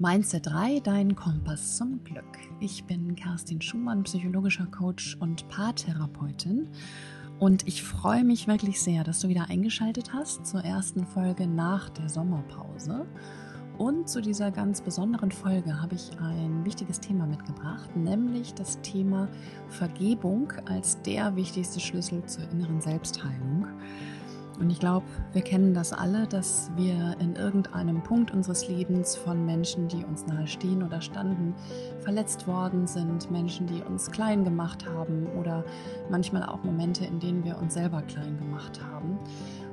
Mindset 3, dein Kompass zum Glück. Ich bin Kerstin Schumann, psychologischer Coach und Paartherapeutin. Und ich freue mich wirklich sehr, dass du wieder eingeschaltet hast zur ersten Folge nach der Sommerpause. Und zu dieser ganz besonderen Folge habe ich ein wichtiges Thema mitgebracht, nämlich das Thema Vergebung als der wichtigste Schlüssel zur inneren Selbstheilung. Und ich glaube, wir kennen das alle, dass wir in irgendeinem Punkt unseres Lebens von Menschen, die uns nahe stehen oder standen, verletzt worden sind, Menschen, die uns klein gemacht haben oder manchmal auch Momente, in denen wir uns selber klein gemacht haben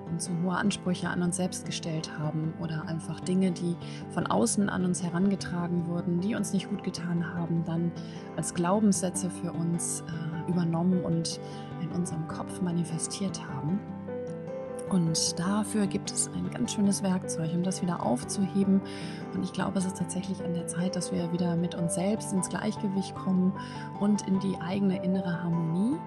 und so hohe Ansprüche an uns selbst gestellt haben oder einfach Dinge, die von außen an uns herangetragen wurden, die uns nicht gut getan haben, dann als Glaubenssätze für uns äh, übernommen und in unserem Kopf manifestiert haben. Und dafür gibt es ein ganz schönes Werkzeug, um das wieder aufzuheben. Und ich glaube, es ist tatsächlich an der Zeit, dass wir wieder mit uns selbst ins Gleichgewicht kommen und in die eigene innere Harmonie.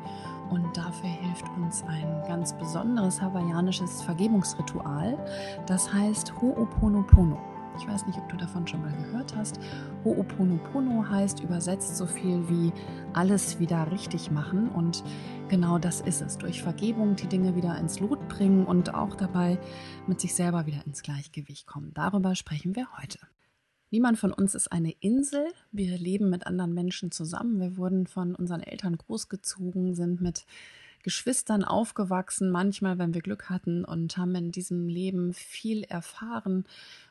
Und dafür hilft uns ein ganz besonderes hawaiianisches Vergebungsritual. Das heißt Ho'oponopono. Ich weiß nicht, ob du davon schon mal gehört hast. Ho'oponopono heißt übersetzt so viel wie alles wieder richtig machen. Und genau das ist es. Durch Vergebung die Dinge wieder ins Lot bringen und auch dabei mit sich selber wieder ins Gleichgewicht kommen. Darüber sprechen wir heute. Niemand von uns ist eine Insel. Wir leben mit anderen Menschen zusammen. Wir wurden von unseren Eltern großgezogen, sind mit Geschwistern aufgewachsen, manchmal, wenn wir Glück hatten und haben in diesem Leben viel erfahren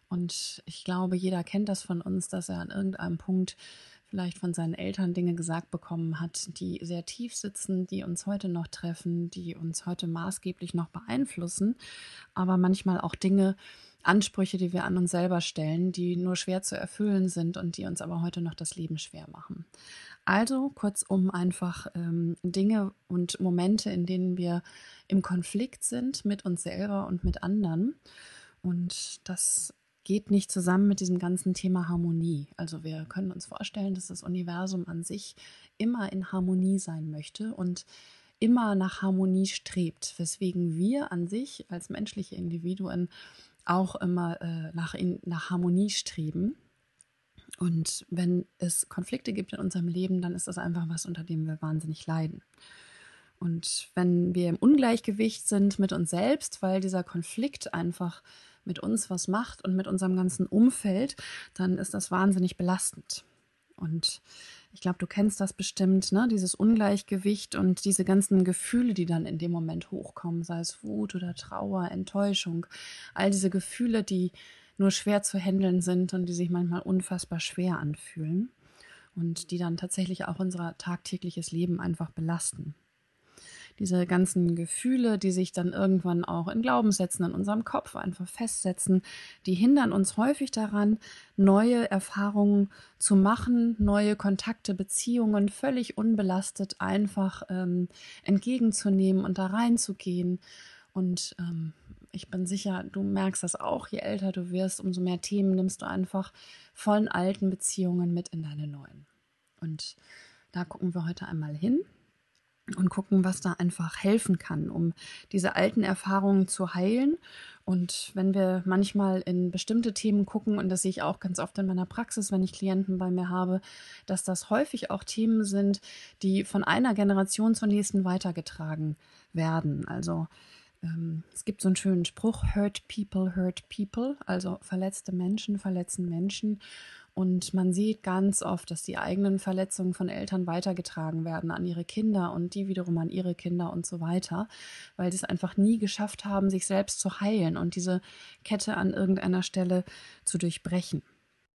und ich glaube, jeder kennt das von uns, dass er an irgendeinem Punkt vielleicht von seinen Eltern Dinge gesagt bekommen hat, die sehr tief sitzen, die uns heute noch treffen, die uns heute maßgeblich noch beeinflussen, aber manchmal auch Dinge, Ansprüche, die wir an uns selber stellen, die nur schwer zu erfüllen sind und die uns aber heute noch das Leben schwer machen. Also kurzum einfach ähm, Dinge und Momente, in denen wir im Konflikt sind mit uns selber und mit anderen. Und das geht nicht zusammen mit diesem ganzen Thema Harmonie. Also wir können uns vorstellen, dass das Universum an sich immer in Harmonie sein möchte und immer nach Harmonie strebt, weswegen wir an sich als menschliche Individuen auch immer äh, nach, in, nach Harmonie streben. Und wenn es Konflikte gibt in unserem Leben, dann ist das einfach was, unter dem wir wahnsinnig leiden. Und wenn wir im Ungleichgewicht sind mit uns selbst, weil dieser Konflikt einfach mit uns was macht und mit unserem ganzen Umfeld, dann ist das wahnsinnig belastend. Und ich glaube, du kennst das bestimmt, ne? dieses Ungleichgewicht und diese ganzen Gefühle, die dann in dem Moment hochkommen, sei es Wut oder Trauer, Enttäuschung, all diese Gefühle, die nur schwer zu handeln sind und die sich manchmal unfassbar schwer anfühlen und die dann tatsächlich auch unser tagtägliches Leben einfach belasten diese ganzen Gefühle, die sich dann irgendwann auch in Glaubenssätzen in unserem Kopf einfach festsetzen, die hindern uns häufig daran, neue Erfahrungen zu machen, neue Kontakte, Beziehungen völlig unbelastet einfach ähm, entgegenzunehmen und da reinzugehen. Und ähm, ich bin sicher, du merkst das auch, je älter du wirst, umso mehr Themen nimmst du einfach von alten Beziehungen mit in deine neuen. Und da gucken wir heute einmal hin und gucken, was da einfach helfen kann, um diese alten Erfahrungen zu heilen. Und wenn wir manchmal in bestimmte Themen gucken, und das sehe ich auch ganz oft in meiner Praxis, wenn ich Klienten bei mir habe, dass das häufig auch Themen sind, die von einer Generation zur nächsten weitergetragen werden. Also ähm, es gibt so einen schönen Spruch, hurt people, hurt people, also verletzte Menschen verletzen Menschen. Und man sieht ganz oft, dass die eigenen Verletzungen von Eltern weitergetragen werden an ihre Kinder und die wiederum an ihre Kinder und so weiter, weil sie es einfach nie geschafft haben, sich selbst zu heilen und diese Kette an irgendeiner Stelle zu durchbrechen.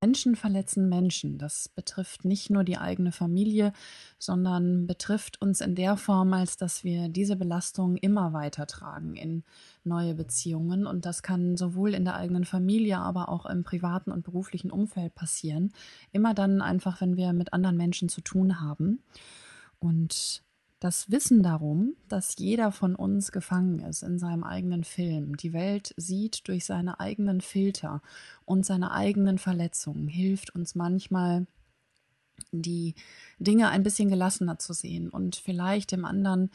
Menschen verletzen Menschen. Das betrifft nicht nur die eigene Familie, sondern betrifft uns in der Form, als dass wir diese Belastung immer weitertragen in neue Beziehungen. Und das kann sowohl in der eigenen Familie, aber auch im privaten und beruflichen Umfeld passieren. Immer dann einfach, wenn wir mit anderen Menschen zu tun haben. Und das Wissen darum, dass jeder von uns gefangen ist in seinem eigenen Film, die Welt sieht durch seine eigenen Filter und seine eigenen Verletzungen, hilft uns manchmal, die Dinge ein bisschen gelassener zu sehen und vielleicht dem anderen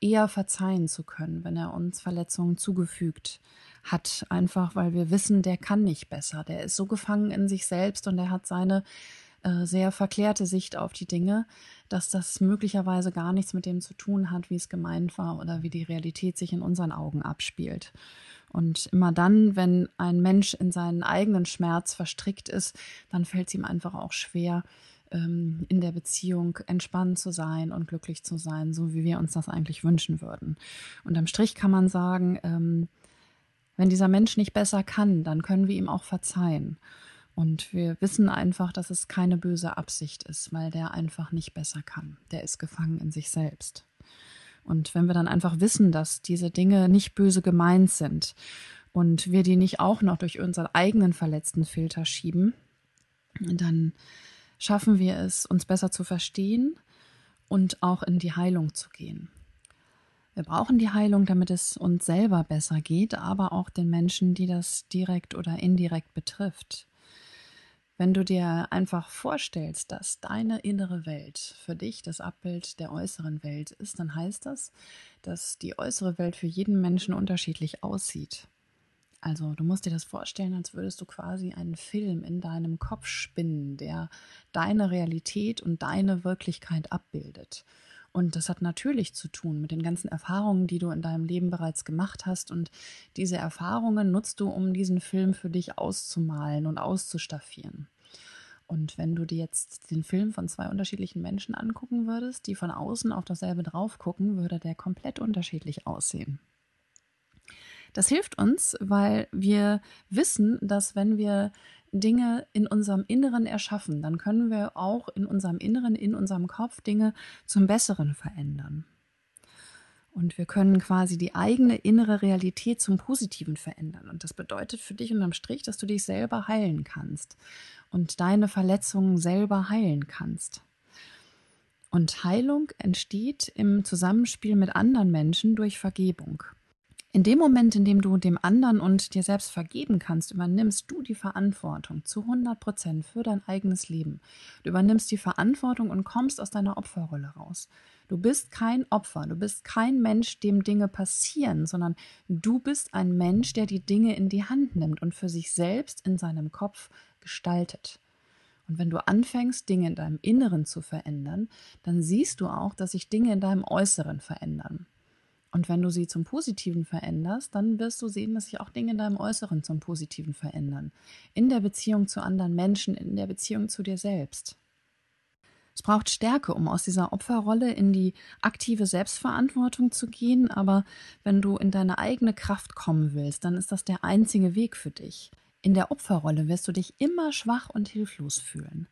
eher verzeihen zu können, wenn er uns Verletzungen zugefügt hat, einfach weil wir wissen, der kann nicht besser, der ist so gefangen in sich selbst und er hat seine äh, sehr verklärte Sicht auf die Dinge, dass das möglicherweise gar nichts mit dem zu tun hat, wie es gemeint war oder wie die Realität sich in unseren Augen abspielt. Und immer dann, wenn ein Mensch in seinen eigenen Schmerz verstrickt ist, dann fällt es ihm einfach auch schwer, ähm, in der Beziehung entspannt zu sein und glücklich zu sein, so wie wir uns das eigentlich wünschen würden. Und am Strich kann man sagen, ähm, wenn dieser Mensch nicht besser kann, dann können wir ihm auch verzeihen. Und wir wissen einfach, dass es keine böse Absicht ist, weil der einfach nicht besser kann. Der ist gefangen in sich selbst. Und wenn wir dann einfach wissen, dass diese Dinge nicht böse gemeint sind und wir die nicht auch noch durch unseren eigenen verletzten Filter schieben, dann schaffen wir es, uns besser zu verstehen und auch in die Heilung zu gehen. Wir brauchen die Heilung, damit es uns selber besser geht, aber auch den Menschen, die das direkt oder indirekt betrifft. Wenn du dir einfach vorstellst, dass deine innere Welt für dich das Abbild der äußeren Welt ist, dann heißt das, dass die äußere Welt für jeden Menschen unterschiedlich aussieht. Also du musst dir das vorstellen, als würdest du quasi einen Film in deinem Kopf spinnen, der deine Realität und deine Wirklichkeit abbildet. Und das hat natürlich zu tun mit den ganzen Erfahrungen, die du in deinem Leben bereits gemacht hast. Und diese Erfahrungen nutzt du, um diesen Film für dich auszumalen und auszustaffieren. Und wenn du dir jetzt den Film von zwei unterschiedlichen Menschen angucken würdest, die von außen auf dasselbe drauf gucken, würde der komplett unterschiedlich aussehen. Das hilft uns, weil wir wissen, dass wenn wir Dinge in unserem Inneren erschaffen, dann können wir auch in unserem Inneren, in unserem Kopf Dinge zum Besseren verändern. Und wir können quasi die eigene innere Realität zum Positiven verändern. Und das bedeutet für dich unterm Strich, dass du dich selber heilen kannst und deine Verletzungen selber heilen kannst. Und Heilung entsteht im Zusammenspiel mit anderen Menschen durch Vergebung. In dem Moment, in dem du dem anderen und dir selbst vergeben kannst, übernimmst du die Verantwortung zu 100 Prozent für dein eigenes Leben. Du übernimmst die Verantwortung und kommst aus deiner Opferrolle raus. Du bist kein Opfer, du bist kein Mensch, dem Dinge passieren, sondern du bist ein Mensch, der die Dinge in die Hand nimmt und für sich selbst in seinem Kopf gestaltet. Und wenn du anfängst, Dinge in deinem Inneren zu verändern, dann siehst du auch, dass sich Dinge in deinem Äußeren verändern. Und wenn du sie zum Positiven veränderst, dann wirst du sehen, dass sich auch Dinge in deinem Äußeren zum Positiven verändern. In der Beziehung zu anderen Menschen, in der Beziehung zu dir selbst. Es braucht Stärke, um aus dieser Opferrolle in die aktive Selbstverantwortung zu gehen, aber wenn du in deine eigene Kraft kommen willst, dann ist das der einzige Weg für dich. In der Opferrolle wirst du dich immer schwach und hilflos fühlen.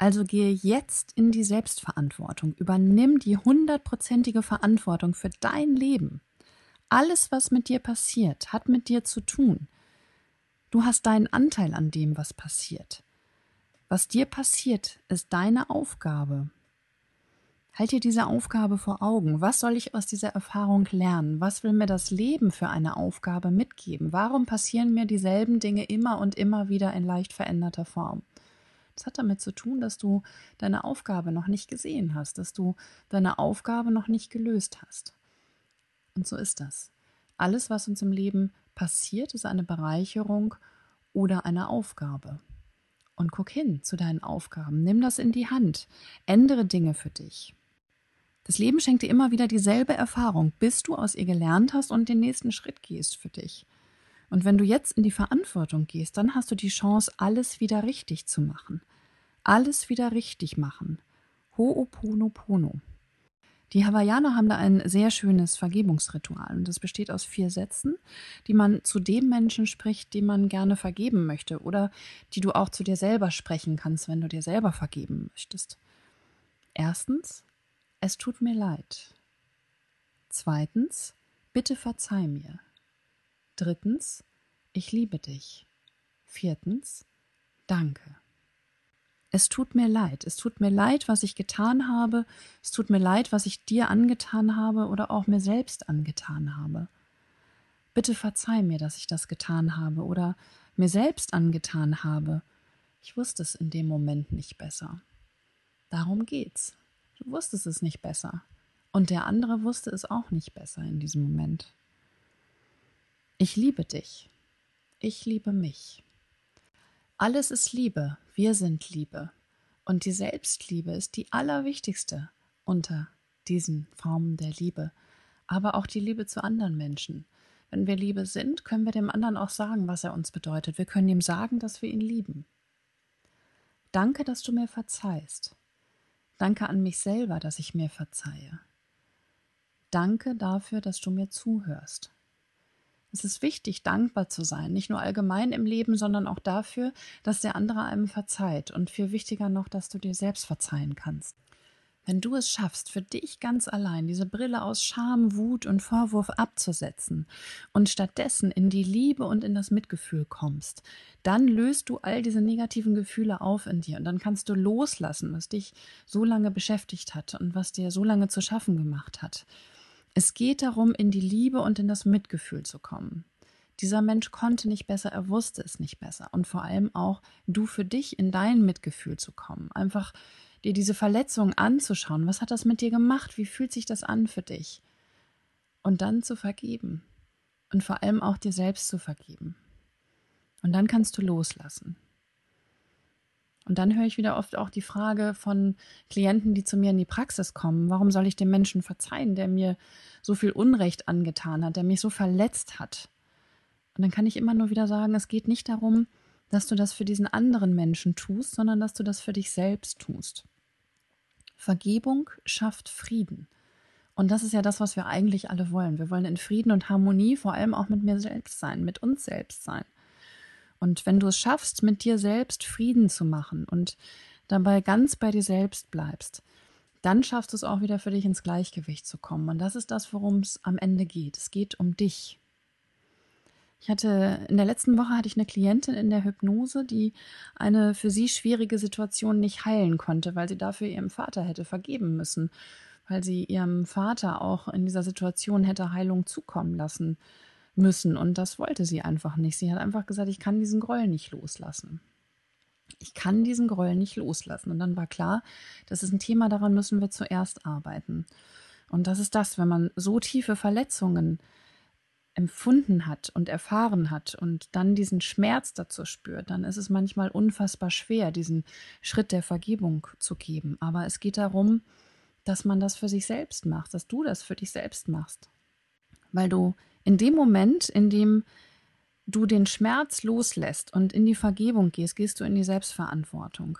Also gehe jetzt in die Selbstverantwortung. Übernimm die hundertprozentige Verantwortung für dein Leben. Alles, was mit dir passiert, hat mit dir zu tun. Du hast deinen Anteil an dem, was passiert. Was dir passiert, ist deine Aufgabe. Halt dir diese Aufgabe vor Augen. Was soll ich aus dieser Erfahrung lernen? Was will mir das Leben für eine Aufgabe mitgeben? Warum passieren mir dieselben Dinge immer und immer wieder in leicht veränderter Form? Das hat damit zu tun, dass du deine Aufgabe noch nicht gesehen hast, dass du deine Aufgabe noch nicht gelöst hast. Und so ist das. Alles, was uns im Leben passiert, ist eine Bereicherung oder eine Aufgabe. Und guck hin zu deinen Aufgaben, nimm das in die Hand, ändere Dinge für dich. Das Leben schenkt dir immer wieder dieselbe Erfahrung, bis du aus ihr gelernt hast und den nächsten Schritt gehst für dich. Und wenn du jetzt in die Verantwortung gehst, dann hast du die Chance, alles wieder richtig zu machen. Alles wieder richtig machen. Ho'oponopono. Die Hawaiianer haben da ein sehr schönes Vergebungsritual und das besteht aus vier Sätzen, die man zu dem Menschen spricht, dem man gerne vergeben möchte oder die du auch zu dir selber sprechen kannst, wenn du dir selber vergeben möchtest. Erstens, es tut mir leid. Zweitens, bitte verzeih mir. Drittens, ich liebe dich. Viertens, danke. Es tut mir leid. Es tut mir leid, was ich getan habe. Es tut mir leid, was ich dir angetan habe oder auch mir selbst angetan habe. Bitte verzeih mir, dass ich das getan habe oder mir selbst angetan habe. Ich wusste es in dem Moment nicht besser. Darum geht's. Du wusstest es nicht besser. Und der andere wusste es auch nicht besser in diesem Moment. Ich liebe dich. Ich liebe mich. Alles ist Liebe. Wir sind Liebe. Und die Selbstliebe ist die allerwichtigste unter diesen Formen der Liebe. Aber auch die Liebe zu anderen Menschen. Wenn wir Liebe sind, können wir dem anderen auch sagen, was er uns bedeutet. Wir können ihm sagen, dass wir ihn lieben. Danke, dass du mir verzeihst. Danke an mich selber, dass ich mir verzeihe. Danke dafür, dass du mir zuhörst. Es ist wichtig, dankbar zu sein, nicht nur allgemein im Leben, sondern auch dafür, dass der andere einem verzeiht und viel wichtiger noch, dass du dir selbst verzeihen kannst. Wenn du es schaffst, für dich ganz allein diese Brille aus Scham, Wut und Vorwurf abzusetzen und stattdessen in die Liebe und in das Mitgefühl kommst, dann löst du all diese negativen Gefühle auf in dir und dann kannst du loslassen, was dich so lange beschäftigt hat und was dir so lange zu schaffen gemacht hat. Es geht darum, in die Liebe und in das Mitgefühl zu kommen. Dieser Mensch konnte nicht besser, er wusste es nicht besser. Und vor allem auch du für dich in dein Mitgefühl zu kommen. Einfach dir diese Verletzung anzuschauen. Was hat das mit dir gemacht? Wie fühlt sich das an für dich? Und dann zu vergeben. Und vor allem auch dir selbst zu vergeben. Und dann kannst du loslassen. Und dann höre ich wieder oft auch die Frage von Klienten, die zu mir in die Praxis kommen, warum soll ich dem Menschen verzeihen, der mir so viel Unrecht angetan hat, der mich so verletzt hat? Und dann kann ich immer nur wieder sagen, es geht nicht darum, dass du das für diesen anderen Menschen tust, sondern dass du das für dich selbst tust. Vergebung schafft Frieden. Und das ist ja das, was wir eigentlich alle wollen. Wir wollen in Frieden und Harmonie vor allem auch mit mir selbst sein, mit uns selbst sein. Und wenn du es schaffst, mit dir selbst Frieden zu machen und dabei ganz bei dir selbst bleibst, dann schaffst du es auch wieder für dich ins Gleichgewicht zu kommen. Und das ist das, worum es am Ende geht. Es geht um dich. Ich hatte in der letzten Woche hatte ich eine Klientin in der Hypnose, die eine für sie schwierige Situation nicht heilen konnte, weil sie dafür ihrem Vater hätte vergeben müssen, weil sie ihrem Vater auch in dieser Situation hätte Heilung zukommen lassen müssen. Und das wollte sie einfach nicht. Sie hat einfach gesagt, ich kann diesen Groll nicht loslassen. Ich kann diesen Groll nicht loslassen. Und dann war klar, das ist ein Thema, daran müssen wir zuerst arbeiten. Und das ist das, wenn man so tiefe Verletzungen empfunden hat und erfahren hat und dann diesen Schmerz dazu spürt, dann ist es manchmal unfassbar schwer, diesen Schritt der Vergebung zu geben. Aber es geht darum, dass man das für sich selbst macht, dass du das für dich selbst machst. Weil du in dem Moment, in dem du den Schmerz loslässt und in die Vergebung gehst, gehst du in die Selbstverantwortung.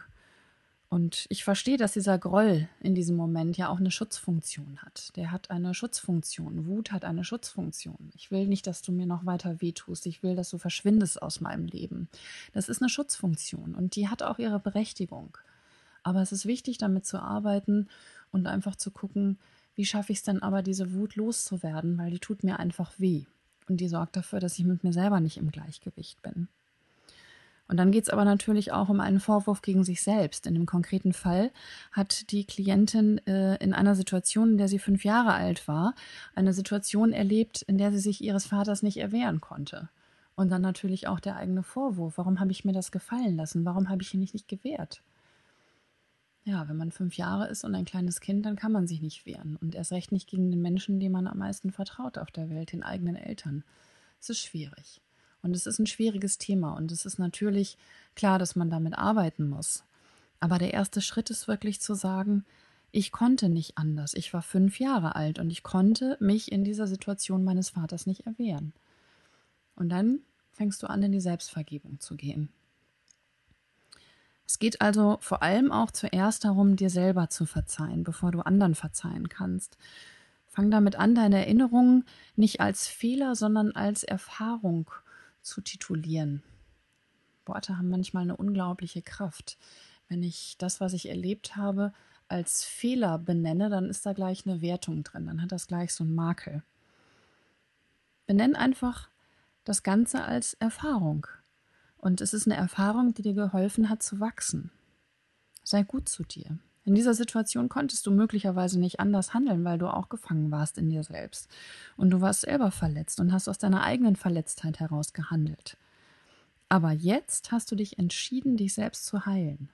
Und ich verstehe, dass dieser Groll in diesem Moment ja auch eine Schutzfunktion hat. Der hat eine Schutzfunktion. Wut hat eine Schutzfunktion. Ich will nicht, dass du mir noch weiter wehtust. Ich will, dass du verschwindest aus meinem Leben. Das ist eine Schutzfunktion und die hat auch ihre Berechtigung. Aber es ist wichtig, damit zu arbeiten und einfach zu gucken, wie schaffe ich es denn aber, diese Wut loszuwerden, weil die tut mir einfach weh. Und die sorgt dafür, dass ich mit mir selber nicht im Gleichgewicht bin. Und dann geht es aber natürlich auch um einen Vorwurf gegen sich selbst. In dem konkreten Fall hat die Klientin äh, in einer Situation, in der sie fünf Jahre alt war, eine Situation erlebt, in der sie sich ihres Vaters nicht erwehren konnte. Und dann natürlich auch der eigene Vorwurf. Warum habe ich mir das gefallen lassen? Warum habe ich ihn nicht, nicht gewehrt? Ja, wenn man fünf Jahre ist und ein kleines Kind, dann kann man sich nicht wehren. Und erst recht nicht gegen den Menschen, dem man am meisten vertraut auf der Welt, den eigenen Eltern. Es ist schwierig. Und es ist ein schwieriges Thema. Und es ist natürlich klar, dass man damit arbeiten muss. Aber der erste Schritt ist wirklich zu sagen, ich konnte nicht anders. Ich war fünf Jahre alt und ich konnte mich in dieser Situation meines Vaters nicht erwehren. Und dann fängst du an, in die Selbstvergebung zu gehen. Es geht also vor allem auch zuerst darum, dir selber zu verzeihen, bevor du anderen verzeihen kannst. Fang damit an, deine Erinnerungen nicht als Fehler, sondern als Erfahrung zu titulieren. Worte haben manchmal eine unglaubliche Kraft. Wenn ich das, was ich erlebt habe, als Fehler benenne, dann ist da gleich eine Wertung drin, dann hat das gleich so einen Makel. Benenn einfach das Ganze als Erfahrung. Und es ist eine Erfahrung, die dir geholfen hat zu wachsen. Sei gut zu dir. In dieser Situation konntest du möglicherweise nicht anders handeln, weil du auch gefangen warst in dir selbst. Und du warst selber verletzt und hast aus deiner eigenen Verletztheit heraus gehandelt. Aber jetzt hast du dich entschieden, dich selbst zu heilen.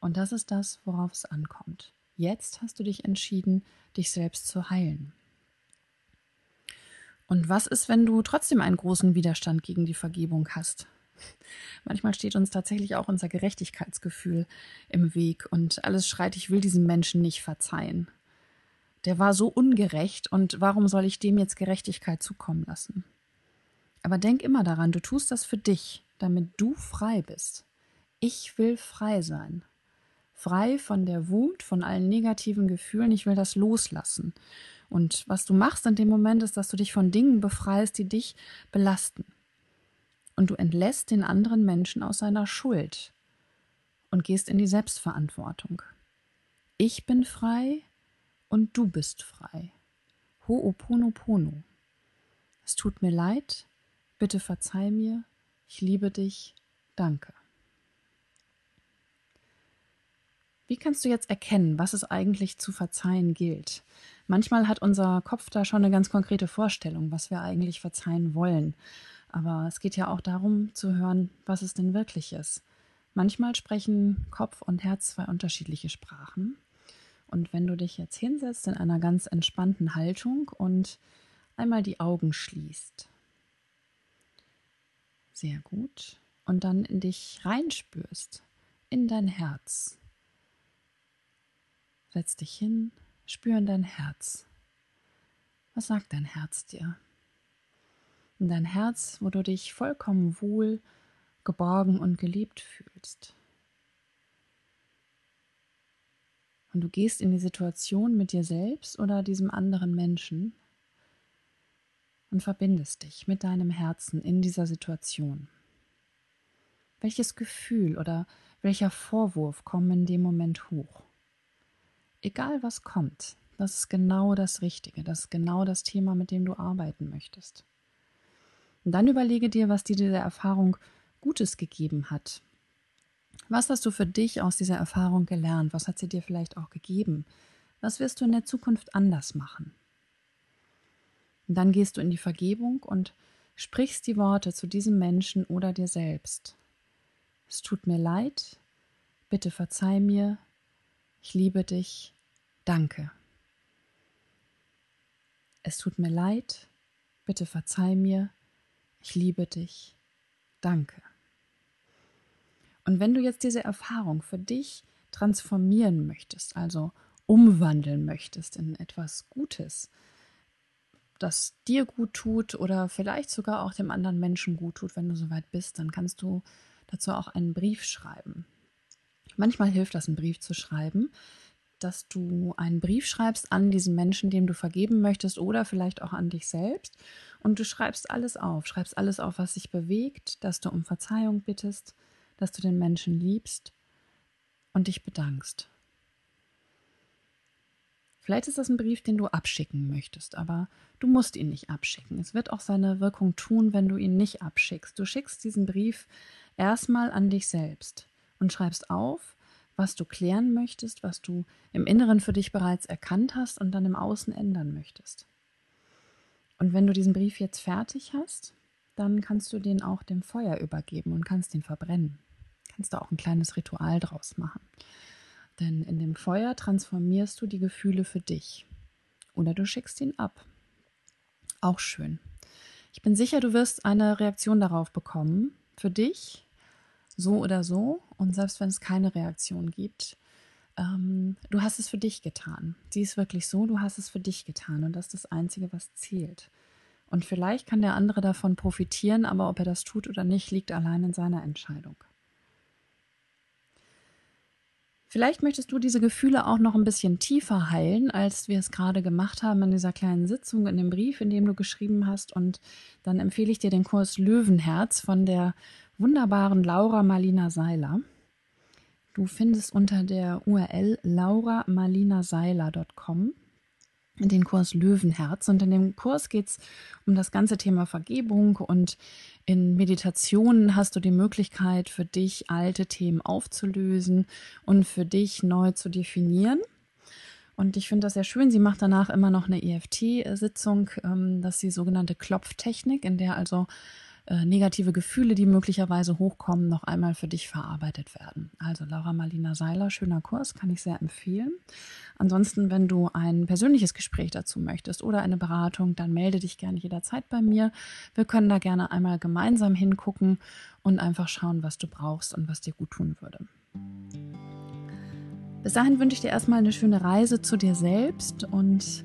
Und das ist das, worauf es ankommt. Jetzt hast du dich entschieden, dich selbst zu heilen. Und was ist, wenn du trotzdem einen großen Widerstand gegen die Vergebung hast? Manchmal steht uns tatsächlich auch unser Gerechtigkeitsgefühl im Weg und alles schreit, ich will diesem Menschen nicht verzeihen. Der war so ungerecht und warum soll ich dem jetzt Gerechtigkeit zukommen lassen? Aber denk immer daran, du tust das für dich, damit du frei bist. Ich will frei sein. Frei von der Wut, von allen negativen Gefühlen, ich will das loslassen. Und was du machst in dem Moment ist, dass du dich von Dingen befreist, die dich belasten. Und du entlässt den anderen Menschen aus seiner Schuld und gehst in die Selbstverantwortung. Ich bin frei und du bist frei. Ho'oponopono. Es tut mir leid, bitte verzeih mir, ich liebe dich, danke. Wie kannst du jetzt erkennen, was es eigentlich zu verzeihen gilt? Manchmal hat unser Kopf da schon eine ganz konkrete Vorstellung, was wir eigentlich verzeihen wollen. Aber es geht ja auch darum zu hören, was es denn wirklich ist. Manchmal sprechen Kopf und Herz zwei unterschiedliche Sprachen. Und wenn du dich jetzt hinsetzt in einer ganz entspannten Haltung und einmal die Augen schließt. Sehr gut. Und dann in dich reinspürst, in dein Herz. Setz dich hin, spür in dein Herz. Was sagt dein Herz dir? In dein Herz, wo du dich vollkommen wohl, geborgen und geliebt fühlst. Und du gehst in die Situation mit dir selbst oder diesem anderen Menschen und verbindest dich mit deinem Herzen in dieser Situation. Welches Gefühl oder welcher Vorwurf kommen in dem Moment hoch? egal was kommt, das ist genau das Richtige, das ist genau das Thema, mit dem du arbeiten möchtest. Und dann überlege dir, was dir diese Erfahrung Gutes gegeben hat. Was hast du für dich aus dieser Erfahrung gelernt? Was hat sie dir vielleicht auch gegeben? Was wirst du in der Zukunft anders machen? Und dann gehst du in die Vergebung und sprichst die Worte zu diesem Menschen oder dir selbst. Es tut mir leid, bitte verzeih mir, ich liebe dich, danke. Es tut mir leid, bitte verzeih mir, ich liebe dich, danke. Und wenn du jetzt diese Erfahrung für dich transformieren möchtest, also umwandeln möchtest in etwas Gutes, das dir gut tut oder vielleicht sogar auch dem anderen Menschen gut tut, wenn du soweit bist, dann kannst du dazu auch einen Brief schreiben. Manchmal hilft das, einen Brief zu schreiben, dass du einen Brief schreibst an diesen Menschen, dem du vergeben möchtest oder vielleicht auch an dich selbst. Und du schreibst alles auf, schreibst alles auf, was sich bewegt, dass du um Verzeihung bittest, dass du den Menschen liebst und dich bedankst. Vielleicht ist das ein Brief, den du abschicken möchtest, aber du musst ihn nicht abschicken. Es wird auch seine Wirkung tun, wenn du ihn nicht abschickst. Du schickst diesen Brief erstmal an dich selbst und schreibst auf, was du klären möchtest, was du im Inneren für dich bereits erkannt hast und dann im Außen ändern möchtest. Und wenn du diesen Brief jetzt fertig hast, dann kannst du den auch dem Feuer übergeben und kannst ihn verbrennen. Kannst du auch ein kleines Ritual draus machen. Denn in dem Feuer transformierst du die Gefühle für dich. Oder du schickst ihn ab. Auch schön. Ich bin sicher, du wirst eine Reaktion darauf bekommen. Für dich so oder so. Und selbst wenn es keine Reaktion gibt, ähm, du hast es für dich getan. Sie ist wirklich so, du hast es für dich getan. Und das ist das Einzige, was zählt. Und vielleicht kann der andere davon profitieren, aber ob er das tut oder nicht, liegt allein in seiner Entscheidung. Vielleicht möchtest du diese Gefühle auch noch ein bisschen tiefer heilen, als wir es gerade gemacht haben in dieser kleinen Sitzung, in dem Brief, in dem du geschrieben hast. Und dann empfehle ich dir den Kurs Löwenherz von der wunderbaren Laura Marlina Seiler. Du findest unter der URL lauramarlinaseiler.com den Kurs Löwenherz. Und in dem Kurs geht es um das ganze Thema Vergebung und in Meditationen hast du die Möglichkeit, für dich alte Themen aufzulösen und für dich neu zu definieren. Und ich finde das sehr schön. Sie macht danach immer noch eine EFT-Sitzung, ähm, das ist die sogenannte Klopftechnik, in der also äh, negative Gefühle, die möglicherweise hochkommen, noch einmal für dich verarbeitet werden. Also Laura Marlina Seiler, schöner Kurs, kann ich sehr empfehlen. Ansonsten, wenn du ein persönliches Gespräch dazu möchtest oder eine Beratung, dann melde dich gerne jederzeit bei mir. Wir können da gerne einmal gemeinsam hingucken und einfach schauen, was du brauchst und was dir gut tun würde. Bis dahin wünsche ich dir erstmal eine schöne Reise zu dir selbst und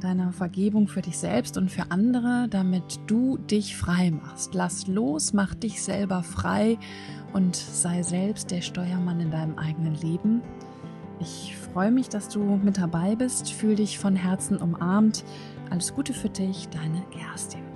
deiner Vergebung für dich selbst und für andere, damit du dich frei machst. Lass los, mach dich selber frei und sei selbst der Steuermann in deinem eigenen Leben. Ich freue mich, dass du mit dabei bist. Fühl dich von Herzen umarmt. Alles Gute für dich, deine Kerstin.